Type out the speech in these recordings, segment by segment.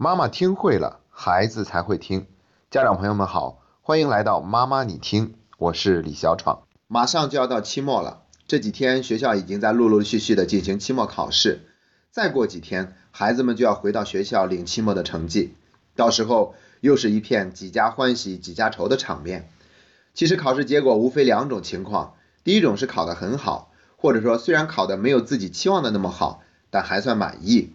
妈妈听会了，孩子才会听。家长朋友们好，欢迎来到妈妈你听，我是李小闯。马上就要到期末了，这几天学校已经在陆陆续续的进行期末考试，再过几天孩子们就要回到学校领期末的成绩，到时候又是一片几家欢喜几家愁的场面。其实考试结果无非两种情况，第一种是考得很好，或者说虽然考的没有自己期望的那么好，但还算满意。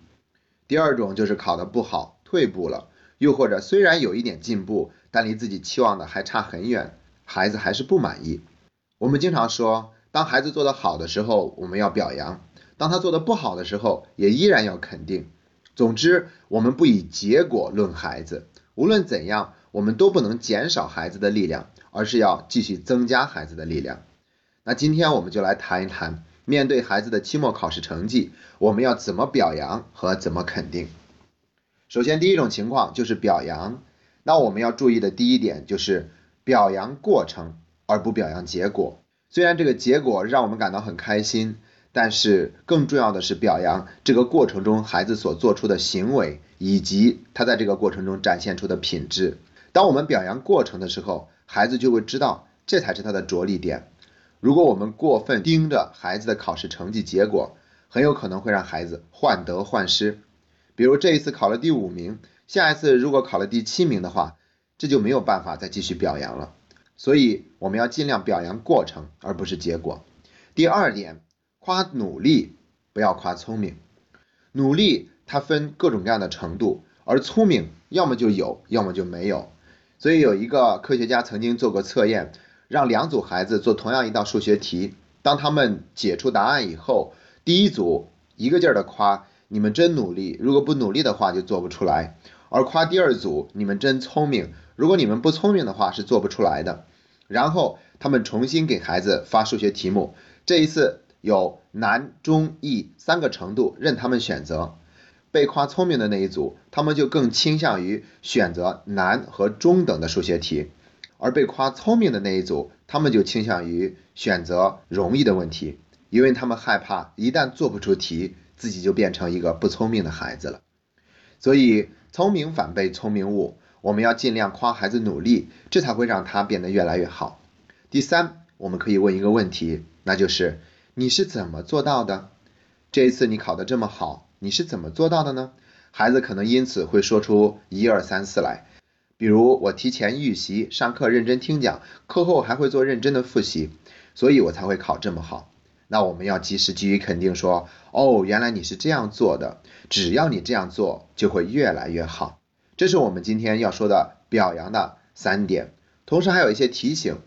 第二种就是考得不好，退步了，又或者虽然有一点进步，但离自己期望的还差很远，孩子还是不满意。我们经常说，当孩子做得好的时候，我们要表扬；当他做得不好的时候，也依然要肯定。总之，我们不以结果论孩子。无论怎样，我们都不能减少孩子的力量，而是要继续增加孩子的力量。那今天我们就来谈一谈。面对孩子的期末考试成绩，我们要怎么表扬和怎么肯定？首先，第一种情况就是表扬。那我们要注意的第一点就是表扬过程，而不表扬结果。虽然这个结果让我们感到很开心，但是更重要的是表扬这个过程中孩子所做出的行为，以及他在这个过程中展现出的品质。当我们表扬过程的时候，孩子就会知道这才是他的着力点。如果我们过分盯着孩子的考试成绩结果，很有可能会让孩子患得患失。比如这一次考了第五名，下一次如果考了第七名的话，这就没有办法再继续表扬了。所以我们要尽量表扬过程，而不是结果。第二点，夸努力，不要夸聪明。努力它分各种各样的程度，而聪明要么就有，要么就没有。所以有一个科学家曾经做过测验。让两组孩子做同样一道数学题，当他们解出答案以后，第一组一个劲儿的夸你们真努力，如果不努力的话就做不出来；而夸第二组你们真聪明，如果你们不聪明的话是做不出来的。然后他们重新给孩子发数学题目，这一次有难、中、易三个程度任他们选择。被夸聪明的那一组，他们就更倾向于选择难和中等的数学题。而被夸聪明的那一组，他们就倾向于选择容易的问题，因为他们害怕一旦做不出题，自己就变成一个不聪明的孩子了。所以，聪明反被聪明误，我们要尽量夸孩子努力，这才会让他变得越来越好。第三，我们可以问一个问题，那就是你是怎么做到的？这一次你考得这么好，你是怎么做到的呢？孩子可能因此会说出一二三四来。比如我提前预习，上课认真听讲，课后还会做认真的复习，所以我才会考这么好。那我们要及时给予肯定，说哦，原来你是这样做的，只要你这样做，就会越来越好。这是我们今天要说的表扬的三点，同时还有一些提醒，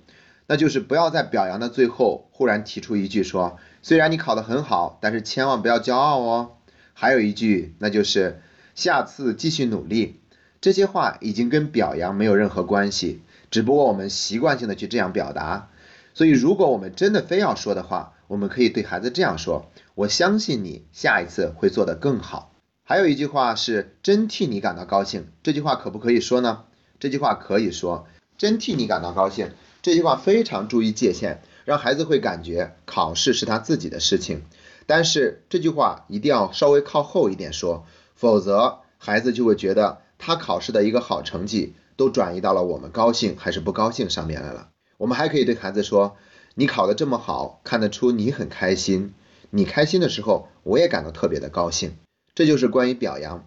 那就是不要在表扬的最后忽然提出一句说，虽然你考得很好，但是千万不要骄傲哦。还有一句，那就是下次继续努力。这些话已经跟表扬没有任何关系，只不过我们习惯性的去这样表达。所以，如果我们真的非要说的话，我们可以对孩子这样说：“我相信你下一次会做得更好。”还有一句话是“真替你感到高兴”，这句话可不可以说呢？这句话可以说，“真替你感到高兴”。这句话非常注意界限，让孩子会感觉考试是他自己的事情。但是这句话一定要稍微靠后一点说，否则孩子就会觉得。他考试的一个好成绩都转移到了我们高兴还是不高兴上面来了。我们还可以对孩子说：“你考得这么好，看得出你很开心。你开心的时候，我也感到特别的高兴。”这就是关于表扬。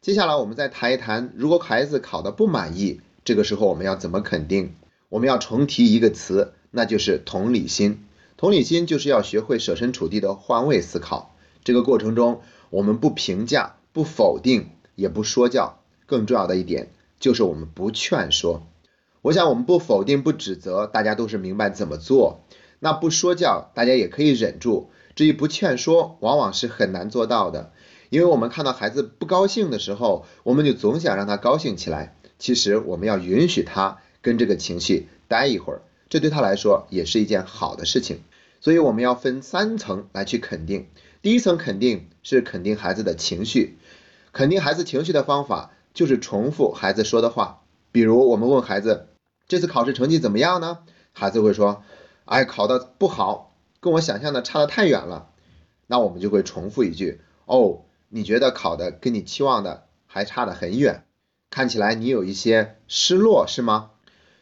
接下来我们再谈一谈，如果孩子考得不满意，这个时候我们要怎么肯定？我们要重提一个词，那就是同理心。同理心就是要学会设身处地的换位思考。这个过程中，我们不评价、不否定、也不说教。更重要的一点就是我们不劝说。我想我们不否定、不指责，大家都是明白怎么做。那不说教，大家也可以忍住。至于不劝说，往往是很难做到的。因为我们看到孩子不高兴的时候，我们就总想让他高兴起来。其实我们要允许他跟这个情绪待一会儿，这对他来说也是一件好的事情。所以我们要分三层来去肯定。第一层肯定是肯定孩子的情绪，肯定孩子情绪的方法。就是重复孩子说的话，比如我们问孩子这次考试成绩怎么样呢？孩子会说，哎，考的不好，跟我想象的差的太远了。那我们就会重复一句，哦，你觉得考的跟你期望的还差得很远，看起来你有一些失落，是吗？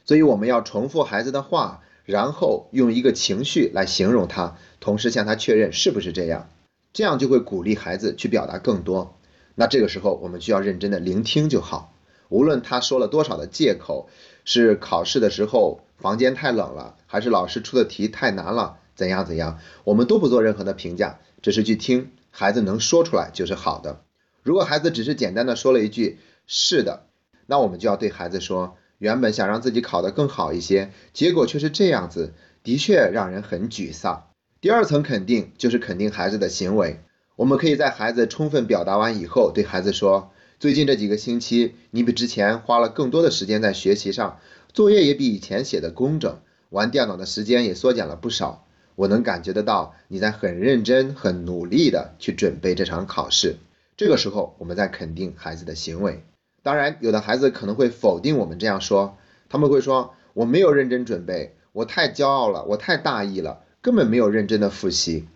所以我们要重复孩子的话，然后用一个情绪来形容他，同时向他确认是不是这样，这样就会鼓励孩子去表达更多。那这个时候我们需要认真的聆听就好，无论他说了多少的借口，是考试的时候房间太冷了，还是老师出的题太难了，怎样怎样，我们都不做任何的评价，只是去听，孩子能说出来就是好的。如果孩子只是简单的说了一句是的，那我们就要对孩子说。原本想让自己考得更好一些，结果却是这样子，的确让人很沮丧。第二层肯定就是肯定孩子的行为，我们可以在孩子充分表达完以后，对孩子说：“最近这几个星期，你比之前花了更多的时间在学习上，作业也比以前写的工整，玩电脑的时间也缩减了不少。我能感觉得到你在很认真、很努力的去准备这场考试。”这个时候，我们在肯定孩子的行为。当然，有的孩子可能会否定我们这样说，他们会说我没有认真准备，我太骄傲了，我太大意了，根本没有认真的复习。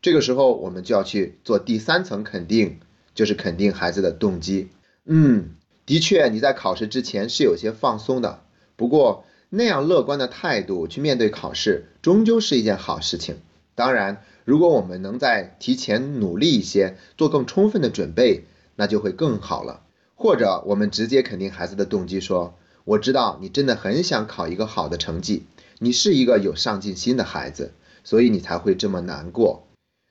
这个时候，我们就要去做第三层肯定，就是肯定孩子的动机。嗯，的确你在考试之前是有些放松的，不过那样乐观的态度去面对考试，终究是一件好事情。当然，如果我们能在提前努力一些，做更充分的准备，那就会更好了。或者我们直接肯定孩子的动机，说我知道你真的很想考一个好的成绩，你是一个有上进心的孩子，所以你才会这么难过。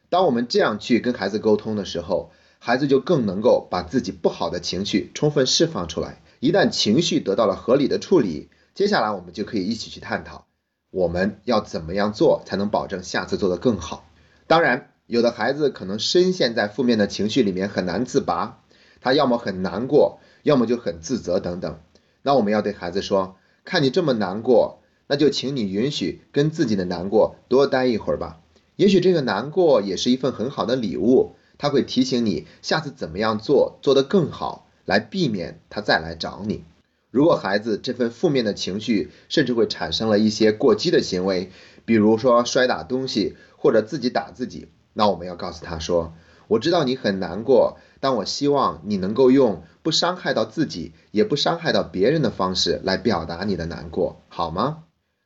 当我们这样去跟孩子沟通的时候，孩子就更能够把自己不好的情绪充分释放出来。一旦情绪得到了合理的处理，接下来我们就可以一起去探讨，我们要怎么样做才能保证下次做得更好。当然，有的孩子可能深陷在负面的情绪里面，很难自拔。他要么很难过，要么就很自责等等。那我们要对孩子说：看你这么难过，那就请你允许跟自己的难过多待一会儿吧。也许这个难过也是一份很好的礼物，他会提醒你下次怎么样做，做得更好，来避免他再来找你。如果孩子这份负面的情绪甚至会产生了一些过激的行为，比如说摔打东西或者自己打自己，那我们要告诉他说：我知道你很难过。但我希望你能够用不伤害到自己，也不伤害到别人的方式来表达你的难过，好吗？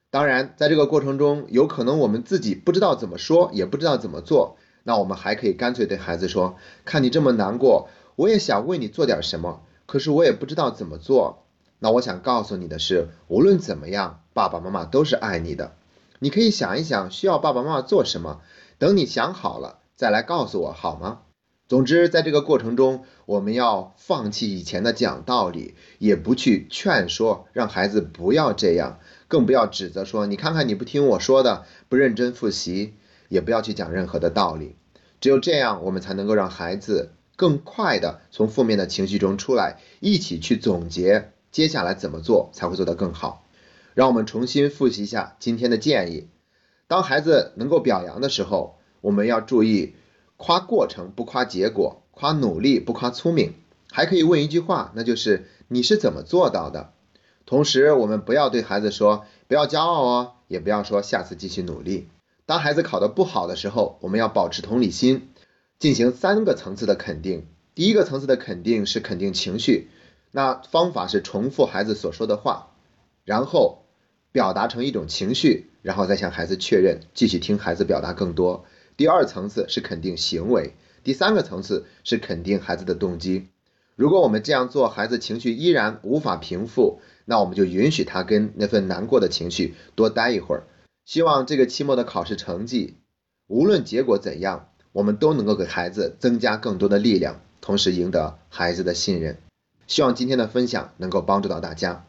当然，在这个过程中，有可能我们自己不知道怎么说，也不知道怎么做，那我们还可以干脆对孩子说：“看你这么难过，我也想为你做点什么，可是我也不知道怎么做。”那我想告诉你的是，无论怎么样，爸爸妈妈都是爱你的。你可以想一想，需要爸爸妈妈做什么，等你想好了再来告诉我，好吗？总之，在这个过程中，我们要放弃以前的讲道理，也不去劝说，让孩子不要这样，更不要指责说你看看你不听我说的，不认真复习，也不要去讲任何的道理。只有这样，我们才能够让孩子更快的从负面的情绪中出来，一起去总结接下来怎么做才会做得更好。让我们重新复习一下今天的建议：当孩子能够表扬的时候，我们要注意。夸过程不夸结果，夸努力不夸聪明，还可以问一句话，那就是你是怎么做到的？同时，我们不要对孩子说不要骄傲哦，也不要说下次继续努力。当孩子考得不好的时候，我们要保持同理心，进行三个层次的肯定。第一个层次的肯定是肯定情绪，那方法是重复孩子所说的话，然后表达成一种情绪，然后再向孩子确认，继续听孩子表达更多。第二层次是肯定行为，第三个层次是肯定孩子的动机。如果我们这样做，孩子情绪依然无法平复，那我们就允许他跟那份难过的情绪多待一会儿。希望这个期末的考试成绩，无论结果怎样，我们都能够给孩子增加更多的力量，同时赢得孩子的信任。希望今天的分享能够帮助到大家。